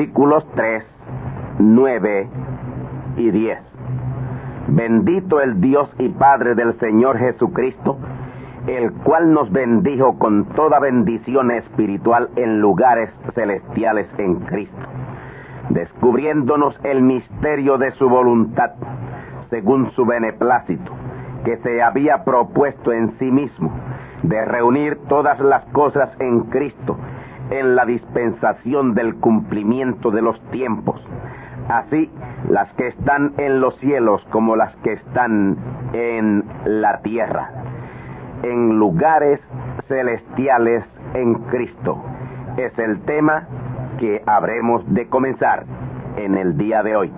Versículos 3, 9 y 10. Bendito el Dios y Padre del Señor Jesucristo, el cual nos bendijo con toda bendición espiritual en lugares celestiales en Cristo, descubriéndonos el misterio de su voluntad, según su beneplácito, que se había propuesto en sí mismo, de reunir todas las cosas en Cristo, en la dispensación del cumplimiento de los tiempos, así las que están en los cielos como las que están en la tierra, en lugares celestiales en Cristo. Es el tema que habremos de comenzar en el día de hoy.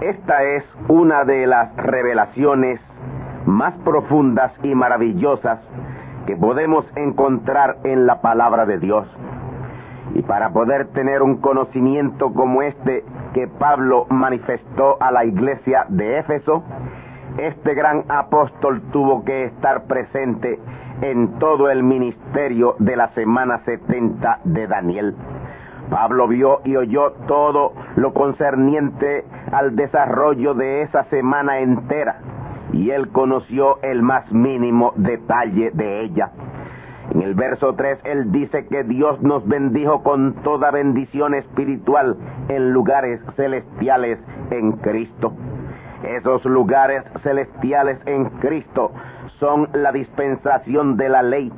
Esta es una de las revelaciones más profundas y maravillosas que podemos encontrar en la palabra de Dios. Y para poder tener un conocimiento como este que Pablo manifestó a la iglesia de Éfeso, este gran apóstol tuvo que estar presente en todo el ministerio de la semana 70 de Daniel. Pablo vio y oyó todo lo concerniente al desarrollo de esa semana entera y él conoció el más mínimo detalle de ella. En el verso 3 él dice que Dios nos bendijo con toda bendición espiritual en lugares celestiales en Cristo. Esos lugares celestiales en Cristo son la dispensación de la ley,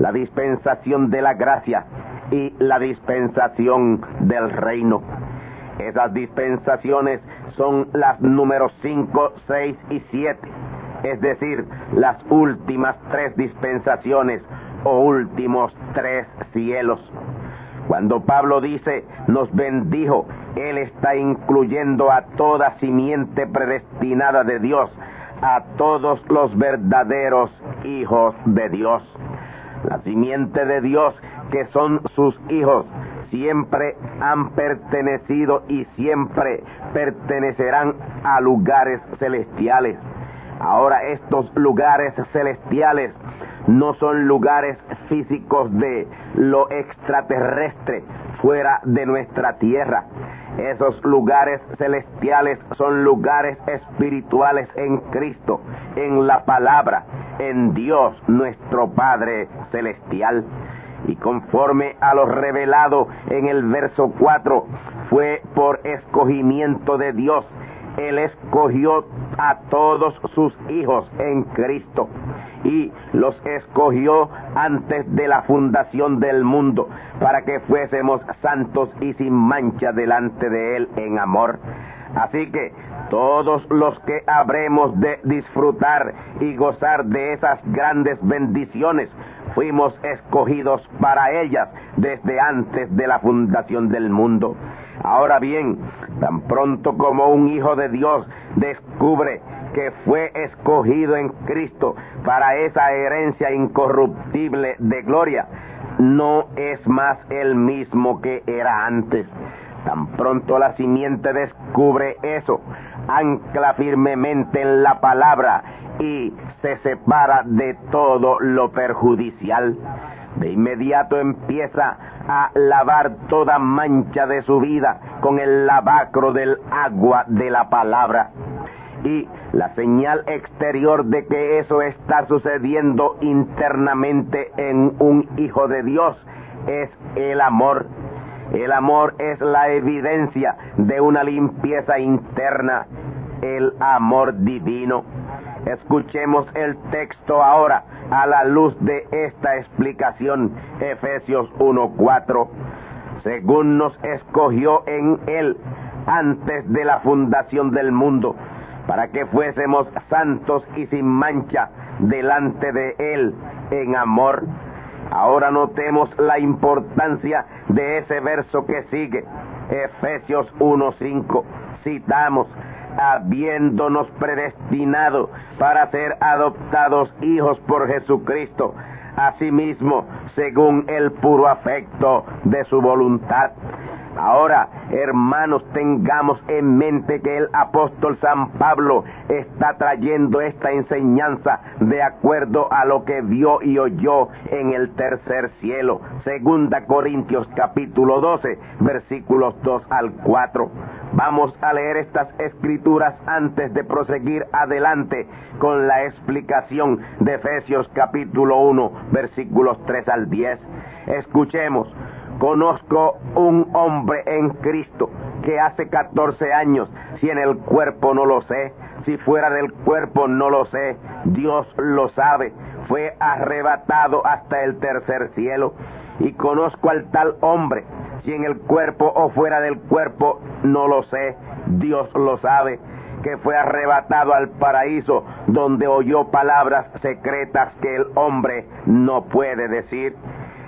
la dispensación de la gracia y la dispensación del reino. Esas dispensaciones son las números 5, 6 y 7, es decir, las últimas tres dispensaciones o últimos tres cielos. Cuando Pablo dice nos bendijo, él está incluyendo a toda simiente predestinada de Dios, a todos los verdaderos hijos de Dios. La simiente de Dios que son sus hijos siempre han pertenecido y siempre pertenecerán a lugares celestiales. Ahora estos lugares celestiales no son lugares físicos de lo extraterrestre fuera de nuestra tierra. Esos lugares celestiales son lugares espirituales en Cristo, en la palabra, en Dios nuestro Padre celestial y conforme a lo revelado en el verso 4, fue por escogimiento de Dios Él escogió a todos sus hijos en Cristo y los escogió antes de la fundación del mundo para que fuésemos santos y sin mancha delante de Él en amor. Así que todos los que habremos de disfrutar y gozar de esas grandes bendiciones, fuimos escogidos para ellas desde antes de la fundación del mundo. Ahora bien, tan pronto como un hijo de Dios descubre que fue escogido en Cristo para esa herencia incorruptible de gloria, no es más el mismo que era antes. Tan pronto la simiente descubre eso, ancla firmemente en la palabra y se separa de todo lo perjudicial. De inmediato empieza a lavar toda mancha de su vida con el lavacro del agua de la palabra. Y la señal exterior de que eso está sucediendo internamente en un hijo de Dios es el amor. El amor es la evidencia de una limpieza interna, el amor divino. Escuchemos el texto ahora a la luz de esta explicación, Efesios 1.4. Según nos escogió en Él antes de la fundación del mundo, para que fuésemos santos y sin mancha delante de Él en amor. Ahora notemos la importancia de ese verso que sigue, Efesios 1.5. Citamos, habiéndonos predestinado para ser adoptados hijos por Jesucristo, asimismo, según el puro afecto de su voluntad. Ahora, hermanos, tengamos en mente que el apóstol San Pablo está trayendo esta enseñanza de acuerdo a lo que vio y oyó en el tercer cielo. Segunda Corintios capítulo 12, versículos 2 al 4. Vamos a leer estas escrituras antes de proseguir adelante con la explicación de Efesios capítulo 1, versículos 3 al 10. Escuchemos. Conozco un hombre en Cristo que hace 14 años, si en el cuerpo no lo sé, si fuera del cuerpo no lo sé, Dios lo sabe, fue arrebatado hasta el tercer cielo. Y conozco al tal hombre, si en el cuerpo o fuera del cuerpo no lo sé, Dios lo sabe, que fue arrebatado al paraíso donde oyó palabras secretas que el hombre no puede decir.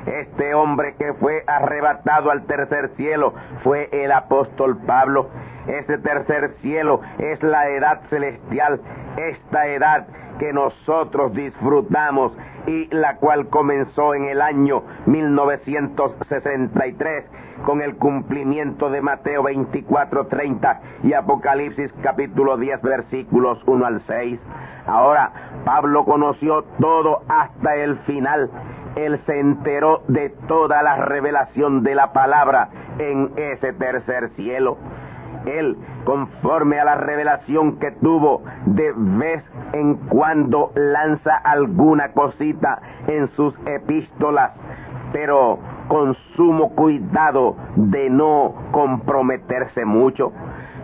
Este hombre que fue arrebatado al tercer cielo fue el apóstol Pablo. Ese tercer cielo es la edad celestial, esta edad que nosotros disfrutamos y la cual comenzó en el año 1963 con el cumplimiento de Mateo 24:30 y Apocalipsis capítulo 10 versículos 1 al 6. Ahora, Pablo conoció todo hasta el final él se enteró de toda la revelación de la palabra en ese tercer cielo. Él, conforme a la revelación que tuvo, de vez en cuando lanza alguna cosita en sus epístolas, pero con sumo cuidado de no comprometerse mucho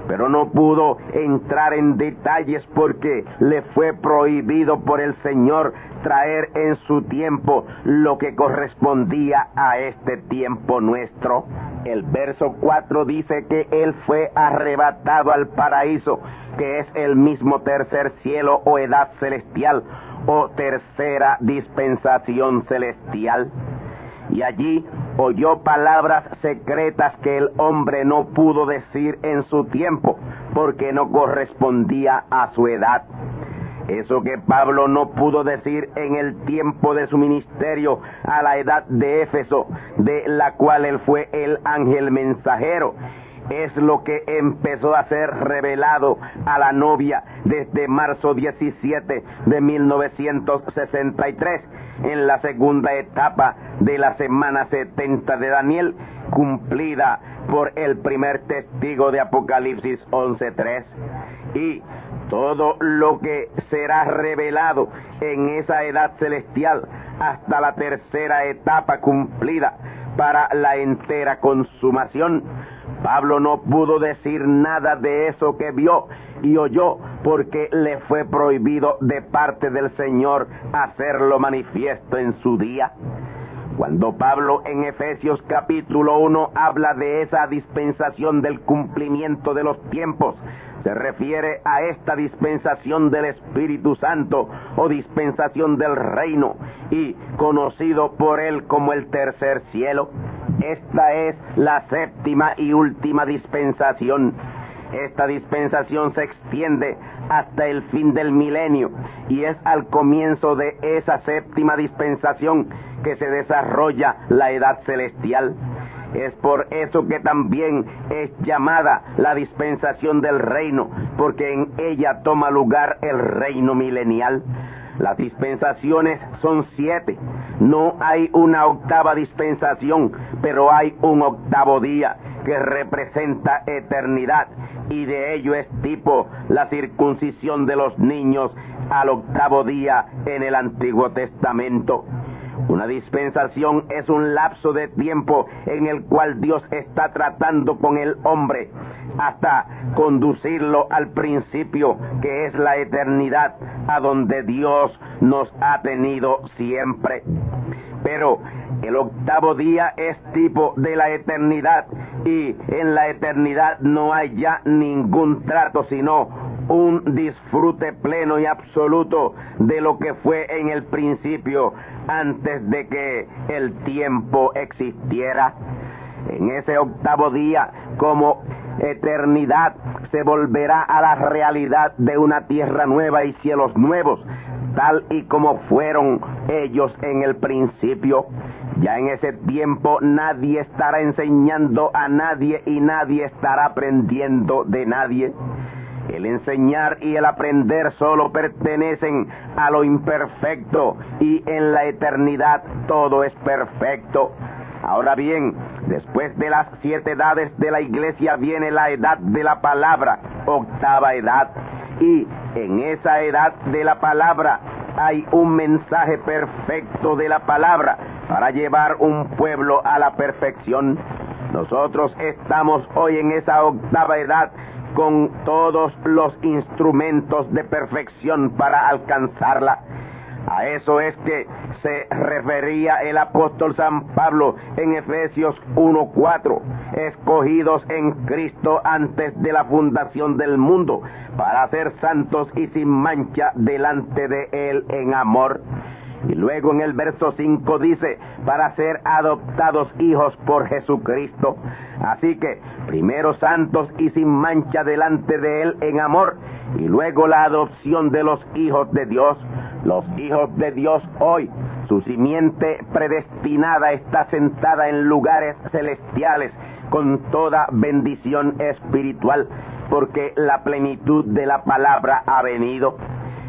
pero no pudo entrar en detalles porque le fue prohibido por el Señor traer en su tiempo lo que correspondía a este tiempo nuestro. El verso 4 dice que Él fue arrebatado al paraíso, que es el mismo tercer cielo o edad celestial o tercera dispensación celestial. Y allí oyó palabras secretas que el hombre no pudo decir en su tiempo, porque no correspondía a su edad. Eso que Pablo no pudo decir en el tiempo de su ministerio a la edad de Éfeso, de la cual él fue el ángel mensajero, es lo que empezó a ser revelado a la novia desde marzo 17 de 1963 en la segunda etapa de la semana 70 de Daniel, cumplida por el primer testigo de Apocalipsis 11.3. Y todo lo que será revelado en esa edad celestial hasta la tercera etapa cumplida para la entera consumación. Pablo no pudo decir nada de eso que vio y oyó porque le fue prohibido de parte del Señor hacerlo manifiesto en su día. Cuando Pablo en Efesios capítulo 1 habla de esa dispensación del cumplimiento de los tiempos, se refiere a esta dispensación del Espíritu Santo o dispensación del reino y conocido por él como el tercer cielo. Esta es la séptima y última dispensación. Esta dispensación se extiende hasta el fin del milenio y es al comienzo de esa séptima dispensación que se desarrolla la edad celestial. Es por eso que también es llamada la dispensación del reino, porque en ella toma lugar el reino milenial. Las dispensaciones son siete. No hay una octava dispensación, pero hay un octavo día que representa eternidad y de ello es tipo la circuncisión de los niños al octavo día en el Antiguo Testamento. Una dispensación es un lapso de tiempo en el cual Dios está tratando con el hombre hasta conducirlo al principio que es la eternidad a donde Dios nos ha tenido siempre. Pero el octavo día es tipo de la eternidad y en la eternidad no hay ya ningún trato sino un disfrute pleno y absoluto de lo que fue en el principio antes de que el tiempo existiera. En ese octavo día, como eternidad, se volverá a la realidad de una tierra nueva y cielos nuevos, tal y como fueron ellos en el principio. Ya en ese tiempo nadie estará enseñando a nadie y nadie estará aprendiendo de nadie. El enseñar y el aprender solo pertenecen a lo imperfecto y en la eternidad todo es perfecto. Ahora bien, después de las siete edades de la iglesia viene la edad de la palabra, octava edad. Y en esa edad de la palabra hay un mensaje perfecto de la palabra para llevar un pueblo a la perfección. Nosotros estamos hoy en esa octava edad con todos los instrumentos de perfección para alcanzarla. A eso es que se refería el apóstol San Pablo en Efesios 1.4, escogidos en Cristo antes de la fundación del mundo, para ser santos y sin mancha delante de Él en amor. Y luego en el verso 5 dice, para ser adoptados hijos por Jesucristo. Así que, primero santos y sin mancha delante de Él en amor, y luego la adopción de los hijos de Dios. Los hijos de Dios hoy, su simiente predestinada está sentada en lugares celestiales con toda bendición espiritual, porque la plenitud de la palabra ha venido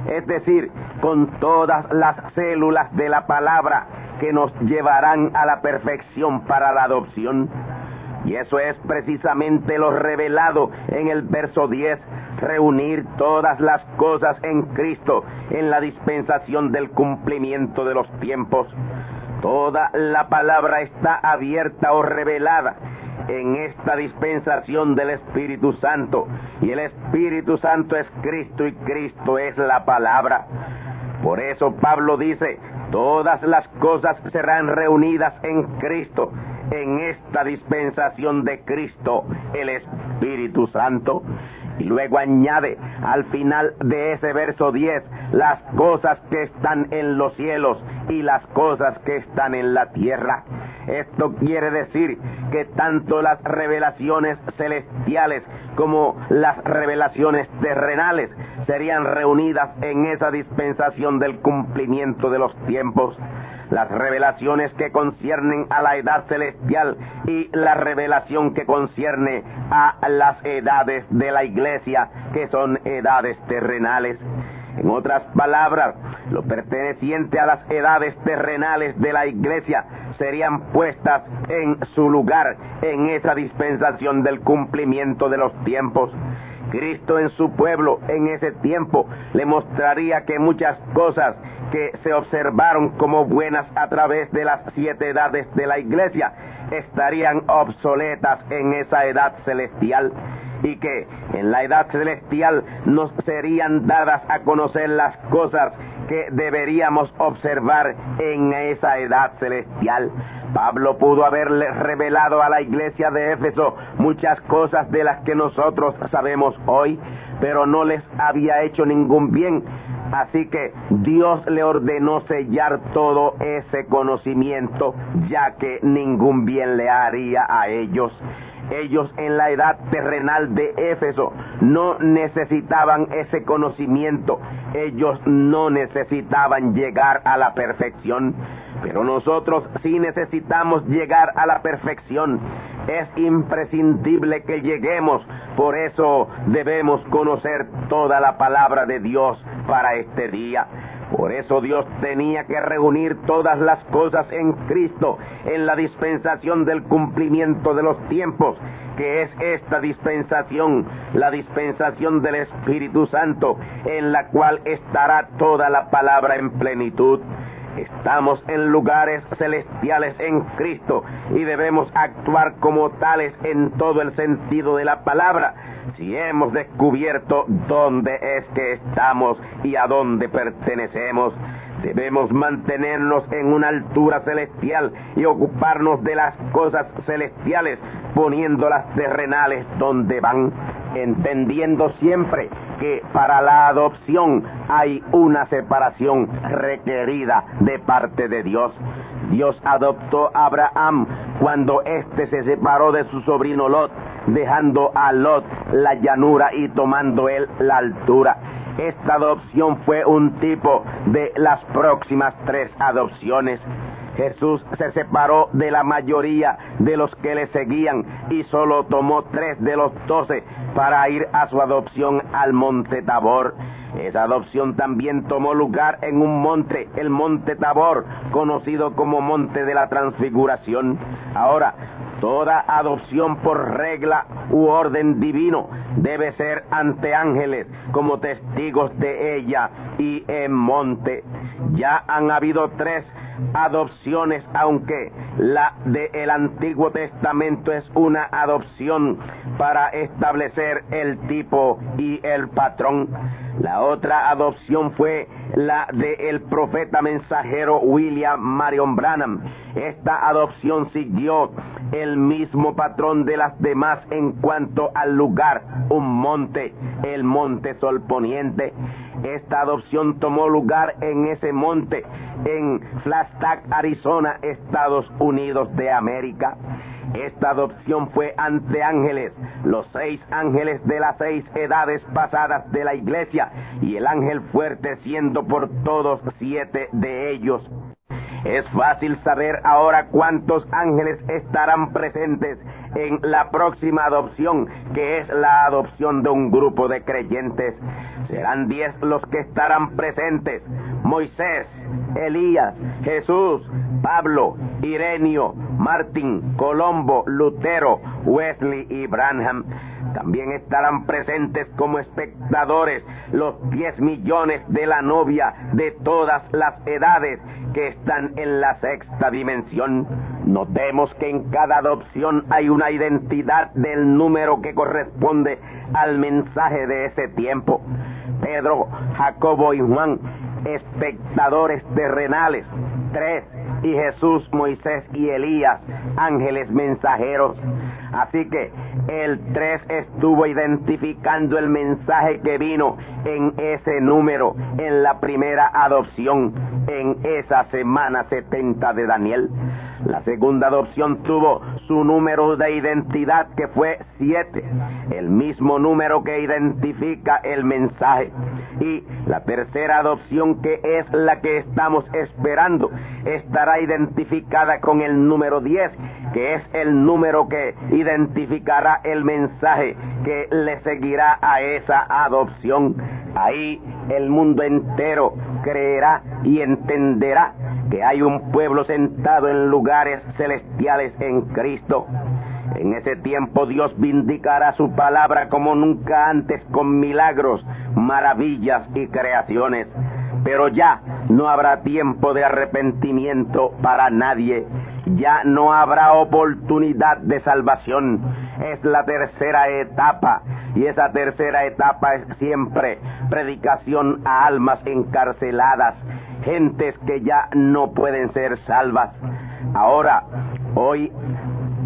es decir, con todas las células de la palabra que nos llevarán a la perfección para la adopción. Y eso es precisamente lo revelado en el verso 10, reunir todas las cosas en Cristo en la dispensación del cumplimiento de los tiempos. Toda la palabra está abierta o revelada en esta dispensación del Espíritu Santo. Y el Espíritu Santo es Cristo y Cristo es la palabra. Por eso Pablo dice, todas las cosas serán reunidas en Cristo, en esta dispensación de Cristo, el Espíritu Santo. Y luego añade al final de ese verso 10 las cosas que están en los cielos y las cosas que están en la tierra. Esto quiere decir que tanto las revelaciones celestiales como las revelaciones terrenales serían reunidas en esa dispensación del cumplimiento de los tiempos las revelaciones que conciernen a la edad celestial y la revelación que concierne a las edades de la iglesia, que son edades terrenales. En otras palabras, lo perteneciente a las edades terrenales de la iglesia serían puestas en su lugar en esa dispensación del cumplimiento de los tiempos. Cristo en su pueblo en ese tiempo le mostraría que muchas cosas que se observaron como buenas a través de las siete edades de la iglesia estarían obsoletas en esa edad celestial y que en la edad celestial nos serían dadas a conocer las cosas que deberíamos observar en esa edad celestial. Pablo pudo haberle revelado a la iglesia de Éfeso muchas cosas de las que nosotros sabemos hoy, pero no les había hecho ningún bien. Así que Dios le ordenó sellar todo ese conocimiento, ya que ningún bien le haría a ellos. Ellos en la edad terrenal de Éfeso no necesitaban ese conocimiento, ellos no necesitaban llegar a la perfección, pero nosotros sí necesitamos llegar a la perfección. Es imprescindible que lleguemos, por eso debemos conocer toda la palabra de Dios para este día. Por eso Dios tenía que reunir todas las cosas en Cristo en la dispensación del cumplimiento de los tiempos, que es esta dispensación, la dispensación del Espíritu Santo, en la cual estará toda la palabra en plenitud. Estamos en lugares celestiales en Cristo y debemos actuar como tales en todo el sentido de la palabra. Si hemos descubierto dónde es que estamos y a dónde pertenecemos, debemos mantenernos en una altura celestial y ocuparnos de las cosas celestiales, poniendo las terrenales donde van, entendiendo siempre que para la adopción hay una separación requerida de parte de Dios. Dios adoptó a Abraham cuando éste se separó de su sobrino Lot, dejando a Lot la llanura y tomando él la altura. Esta adopción fue un tipo de las próximas tres adopciones. Jesús se separó de la mayoría de los que le seguían y solo tomó tres de los doce para ir a su adopción al monte Tabor. Esa adopción también tomó lugar en un monte, el monte Tabor, conocido como monte de la transfiguración. Ahora, toda adopción por regla u orden divino debe ser ante ángeles como testigos de ella y en monte. Ya han habido tres adopciones, aunque la del Antiguo Testamento es una adopción para establecer el tipo y el patrón. La otra adopción fue la del profeta mensajero William Marion Branham. Esta adopción siguió el mismo patrón de las demás en cuanto al lugar, un monte, el monte Sol Poniente. Esta adopción tomó lugar en ese monte, en Flagstaff, Arizona, Estados Unidos de América. Esta adopción fue ante ángeles, los seis ángeles de las seis edades pasadas de la iglesia, y el ángel fuerte siendo por todos siete de ellos. Es fácil saber ahora cuántos ángeles estarán presentes en la próxima adopción, que es la adopción de un grupo de creyentes. Serán diez los que estarán presentes. Moisés, Elías, Jesús, Pablo, Irenio, Martín, Colombo, Lutero, Wesley y Branham. También estarán presentes como espectadores los 10 millones de la novia de todas las edades que están en la sexta dimensión. Notemos que en cada adopción hay una identidad del número que corresponde al mensaje de ese tiempo. Pedro, Jacobo y Juan, espectadores terrenales, tres, y Jesús, Moisés y Elías, ángeles mensajeros. Así que el 3 estuvo identificando el mensaje que vino en ese número, en la primera adopción, en esa semana 70 de Daniel. La segunda adopción tuvo su número de identidad que fue 7, el mismo número que identifica el mensaje. Y la tercera adopción que es la que estamos esperando estará identificada con el número 10, que es el número que identificará el mensaje que le seguirá a esa adopción. Ahí el mundo entero creerá y entenderá que hay un pueblo sentado en lugares celestiales en Cristo. En ese tiempo Dios vindicará su palabra como nunca antes con milagros, maravillas y creaciones. Pero ya no habrá tiempo de arrepentimiento para nadie. Ya no habrá oportunidad de salvación es la tercera etapa. Y esa tercera etapa es siempre predicación a almas encarceladas, gentes que ya no pueden ser salvas. Ahora, hoy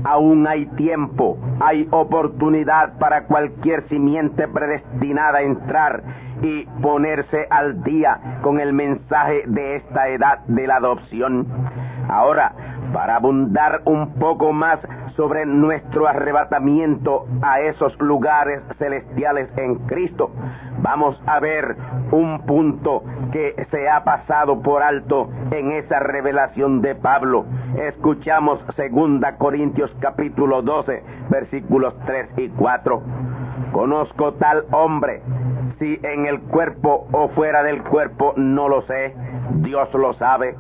aún hay tiempo, hay oportunidad para cualquier simiente predestinada a entrar y ponerse al día con el mensaje de esta edad de la adopción. Ahora, para abundar un poco más sobre nuestro arrebatamiento a esos lugares celestiales en Cristo, vamos a ver un punto que se ha pasado por alto en esa revelación de Pablo. Escuchamos 2 Corintios capítulo 12, versículos 3 y 4. Conozco tal hombre, si en el cuerpo o fuera del cuerpo, no lo sé, Dios lo sabe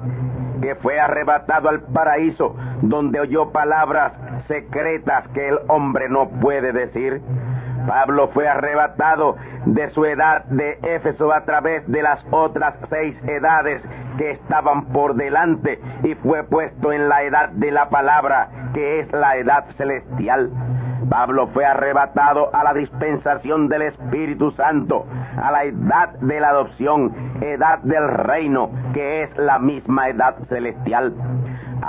que fue arrebatado al paraíso, donde oyó palabras secretas que el hombre no puede decir. Pablo fue arrebatado de su edad de Éfeso a través de las otras seis edades que estaban por delante y fue puesto en la edad de la palabra, que es la edad celestial. Pablo fue arrebatado a la dispensación del Espíritu Santo, a la edad de la adopción, edad del reino, que es la misma edad celestial.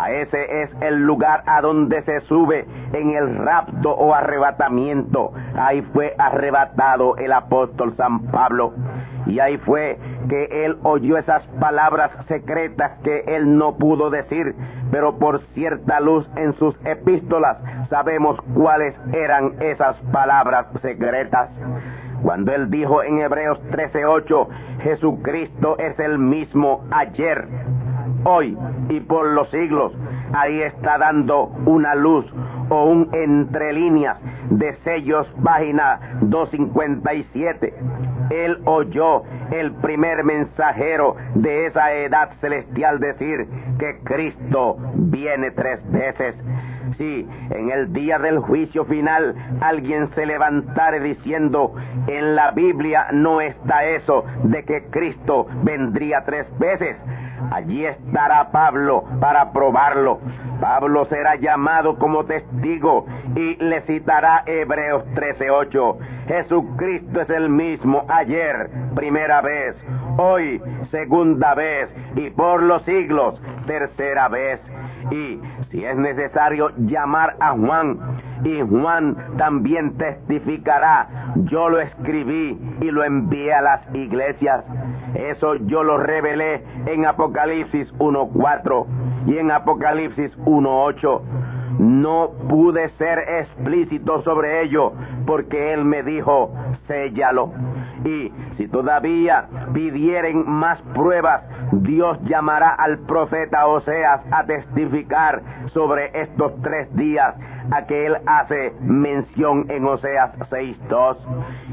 Ese es el lugar a donde se sube en el rapto o arrebatamiento. Ahí fue arrebatado el apóstol San Pablo. Y ahí fue que él oyó esas palabras secretas que él no pudo decir, pero por cierta luz en sus epístolas sabemos cuáles eran esas palabras secretas. Cuando él dijo en Hebreos 13:8, Jesucristo es el mismo ayer, hoy y por los siglos, ahí está dando una luz o un entre líneas de sellos, página 257. Él oyó el primer mensajero de esa edad celestial decir que Cristo viene tres veces. Si en el día del juicio final alguien se levantare diciendo, en la Biblia no está eso de que Cristo vendría tres veces, allí estará Pablo para probarlo. Pablo será llamado como testigo y le citará Hebreos 13:8. Jesucristo es el mismo ayer, primera vez, hoy, segunda vez y por los siglos, tercera vez. Y si es necesario llamar a Juan, y Juan también testificará, yo lo escribí y lo envié a las iglesias. Eso yo lo revelé en Apocalipsis 1.4 y en Apocalipsis 1.8. No pude ser explícito sobre ello porque él me dijo, séllalo. Y si todavía pidieren más pruebas, Dios llamará al profeta Oseas a testificar sobre estos tres días a que él hace mención en Oseas 6.2.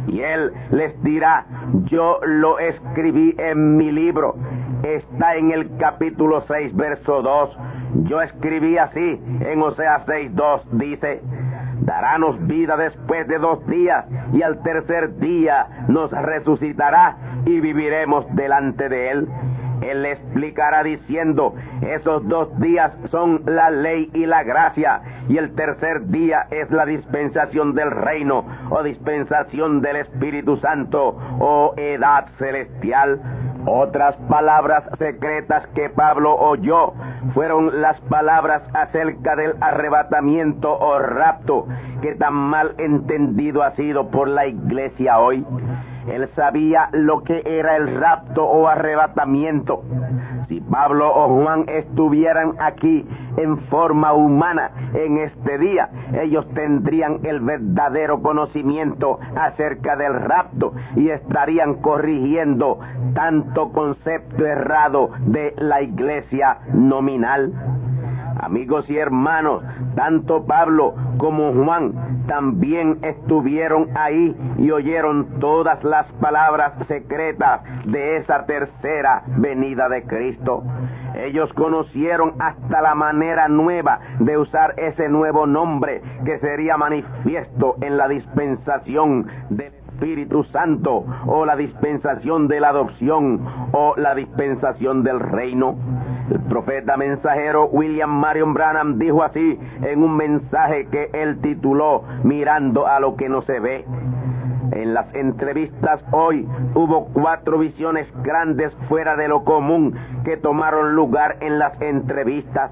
Y él les dirá, yo lo escribí en mi libro, está en el capítulo 6, verso 2. Yo escribí así en Oseas 6.2, dice, darános vida después de dos días y al tercer día nos resucitará y viviremos delante de él. Él le explicará diciendo, esos dos días son la ley y la gracia, y el tercer día es la dispensación del reino, o dispensación del Espíritu Santo, o edad celestial. Otras palabras secretas que Pablo oyó fueron las palabras acerca del arrebatamiento o rapto que tan mal entendido ha sido por la iglesia hoy. Él sabía lo que era el rapto o arrebatamiento. Si Pablo o Juan estuvieran aquí en forma humana en este día, ellos tendrían el verdadero conocimiento acerca del rapto y estarían corrigiendo tanto concepto errado de la iglesia nominal. Amigos y hermanos, tanto Pablo como Juan también estuvieron ahí y oyeron todas las palabras secretas de esa tercera venida de Cristo. Ellos conocieron hasta la manera nueva de usar ese nuevo nombre que sería manifiesto en la dispensación del Espíritu Santo o la dispensación de la adopción o la dispensación del reino. El profeta mensajero William Marion Branham dijo así en un mensaje que él tituló Mirando a lo que no se ve. Las entrevistas hoy hubo cuatro visiones grandes fuera de lo común que tomaron lugar en las entrevistas.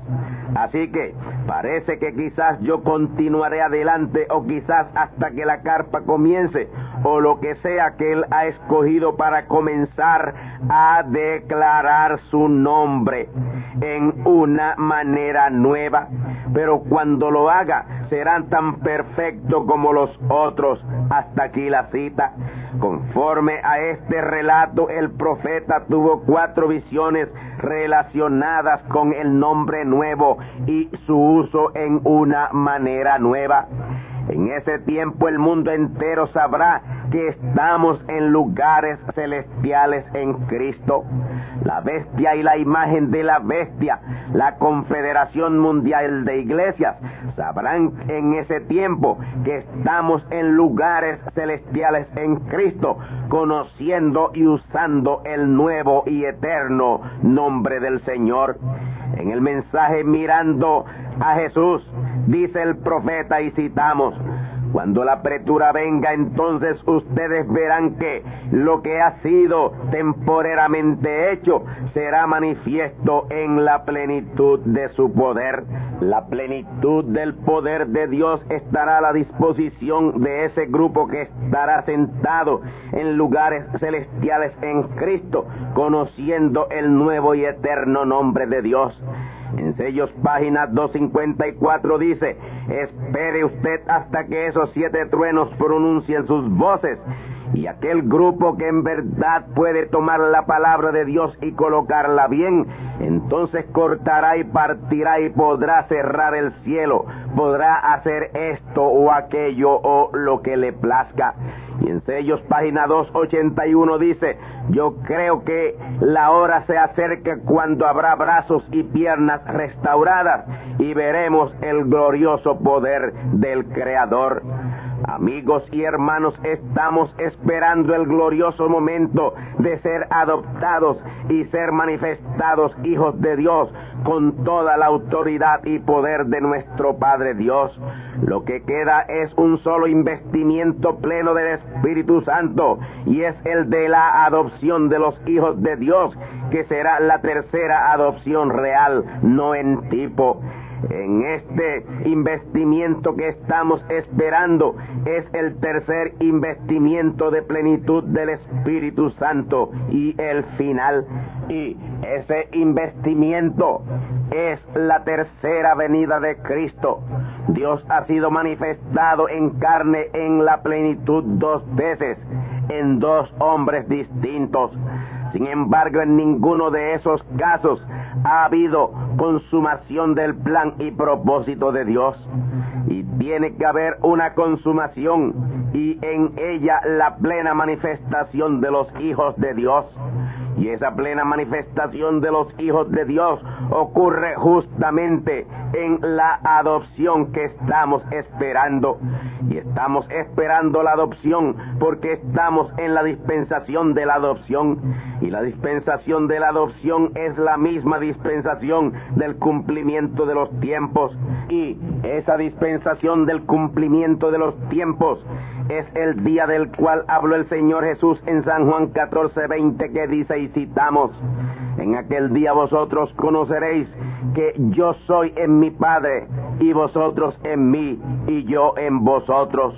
Así que parece que quizás yo continuaré adelante o quizás hasta que la carpa comience o lo que sea que él ha escogido para comenzar a declarar su nombre en una manera nueva. Pero cuando lo haga serán tan perfectos como los otros. Hasta aquí la cita. Conforme a este relato, el profeta tuvo cuatro visiones relacionadas con el nombre nuevo y su uso en una manera nueva. En ese tiempo el mundo entero sabrá que estamos en lugares celestiales en Cristo. La bestia y la imagen de la bestia, la Confederación Mundial de Iglesias, sabrán en ese tiempo que estamos en lugares celestiales en Cristo, conociendo y usando el nuevo y eterno nombre del Señor. En el mensaje mirando a Jesús, dice el profeta y citamos, cuando la apretura venga, entonces ustedes verán que lo que ha sido temporeramente hecho será manifiesto en la plenitud de su poder. La plenitud del poder de Dios estará a la disposición de ese grupo que estará sentado en lugares celestiales en Cristo, conociendo el nuevo y eterno nombre de Dios. En sellos página 254 dice, espere usted hasta que esos siete truenos pronuncien sus voces y aquel grupo que en verdad puede tomar la palabra de Dios y colocarla bien, entonces cortará y partirá y podrá cerrar el cielo, podrá hacer esto o aquello o lo que le plazca. Y en sellos página 281 dice, yo creo que la hora se acerca cuando habrá brazos y piernas restauradas y veremos el glorioso poder del Creador. Amigos y hermanos, estamos esperando el glorioso momento de ser adoptados y ser manifestados hijos de Dios con toda la autoridad y poder de nuestro Padre Dios. Lo que queda es un solo investimiento pleno del Espíritu Santo y es el de la adopción de los hijos de Dios, que será la tercera adopción real, no en tipo en este investimiento que estamos esperando es el tercer investimiento de plenitud del Espíritu Santo y el final. Y ese investimiento es la tercera venida de Cristo. Dios ha sido manifestado en carne en la plenitud dos veces, en dos hombres distintos. Sin embargo, en ninguno de esos casos ha habido consumación del plan y propósito de Dios. Y tiene que haber una consumación y en ella la plena manifestación de los hijos de Dios. Y esa plena manifestación de los hijos de Dios ocurre justamente en la adopción que estamos esperando. Y estamos esperando la adopción porque estamos en la dispensación de la adopción. Y la dispensación de la adopción es la misma dispensación del cumplimiento de los tiempos. Y esa dispensación del cumplimiento de los tiempos es el día del cual habló el Señor Jesús en San Juan 14, 20 que dice y citamos, en aquel día vosotros conoceréis que yo soy en mi Padre y vosotros en mí y yo en vosotros.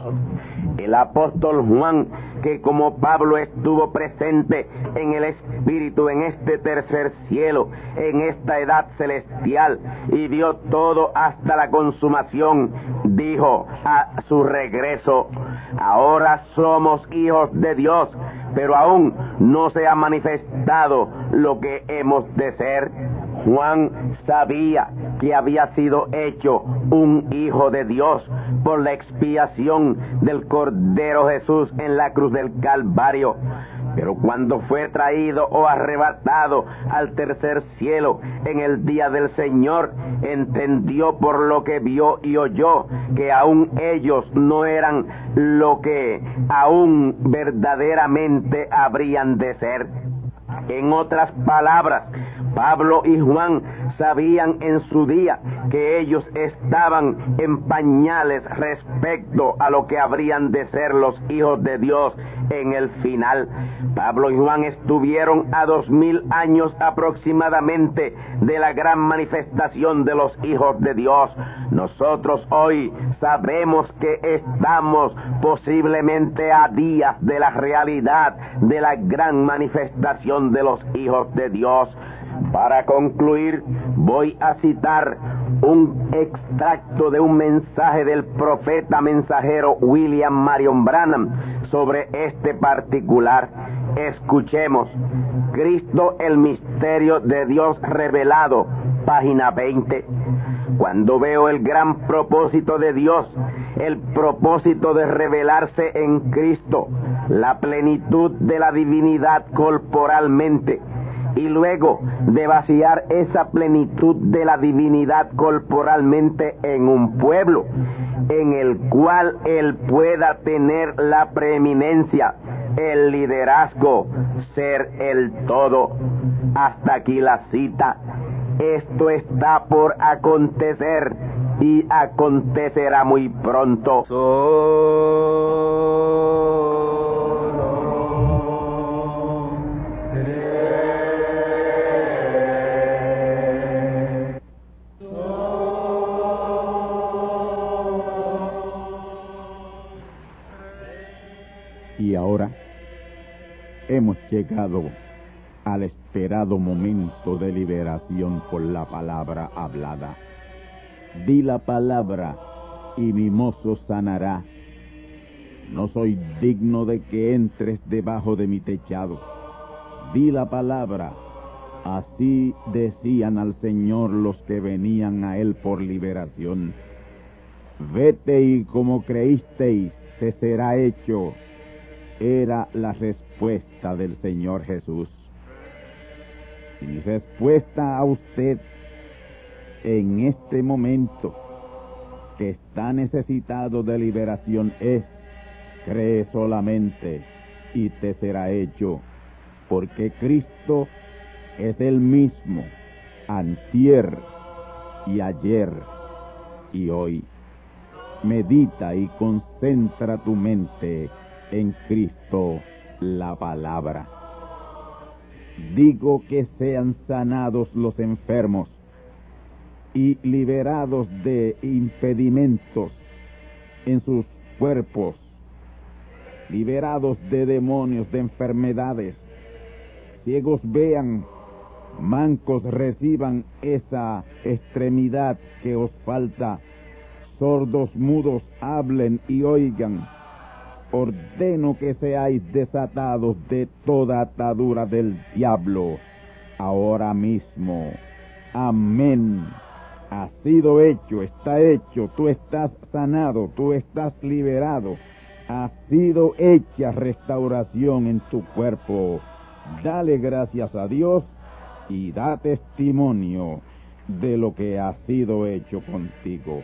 El apóstol Juan que como Pablo estuvo presente en el Espíritu, en este tercer cielo, en esta edad celestial, y vio todo hasta la consumación, dijo a su regreso, ahora somos hijos de Dios, pero aún no se ha manifestado lo que hemos de ser. Juan sabía que había sido hecho un hijo de Dios por la expiación del Cordero Jesús en la cruz del Calvario. Pero cuando fue traído o arrebatado al tercer cielo en el día del Señor, entendió por lo que vio y oyó que aún ellos no eran lo que aún verdaderamente habrían de ser. En otras palabras, Pablo y Juan sabían en su día que ellos estaban en pañales respecto a lo que habrían de ser los hijos de Dios en el final. Pablo y Juan estuvieron a dos mil años aproximadamente de la gran manifestación de los hijos de Dios. Nosotros hoy sabemos que estamos posiblemente a días de la realidad de la gran manifestación de los hijos de Dios. Para concluir, voy a citar un extracto de un mensaje del profeta mensajero William Marion Branham sobre este particular. Escuchemos. Cristo el misterio de Dios revelado, página 20. Cuando veo el gran propósito de Dios, el propósito de revelarse en Cristo, la plenitud de la divinidad corporalmente, y luego de vaciar esa plenitud de la divinidad corporalmente en un pueblo, en el cual él pueda tener la preeminencia, el liderazgo, ser el todo. Hasta aquí la cita. Esto está por acontecer y acontecerá muy pronto. Y ahora hemos llegado al esperado momento de liberación por la palabra hablada. Di la palabra y mi mozo sanará. No soy digno de que entres debajo de mi techado. Di la palabra. Así decían al Señor los que venían a Él por liberación. Vete y como creísteis, te será hecho era la respuesta del Señor Jesús. Y mi respuesta a usted en este momento que está necesitado de liberación es, cree solamente y te será hecho, porque Cristo es el mismo, antier y ayer y hoy. Medita y concentra tu mente en Cristo la palabra. Digo que sean sanados los enfermos y liberados de impedimentos en sus cuerpos, liberados de demonios, de enfermedades. Ciegos vean, mancos reciban esa extremidad que os falta, sordos mudos hablen y oigan ordeno que seáis desatados de toda atadura del diablo ahora mismo. Amén. Ha sido hecho, está hecho, tú estás sanado, tú estás liberado. Ha sido hecha restauración en tu cuerpo. Dale gracias a Dios y da testimonio de lo que ha sido hecho contigo.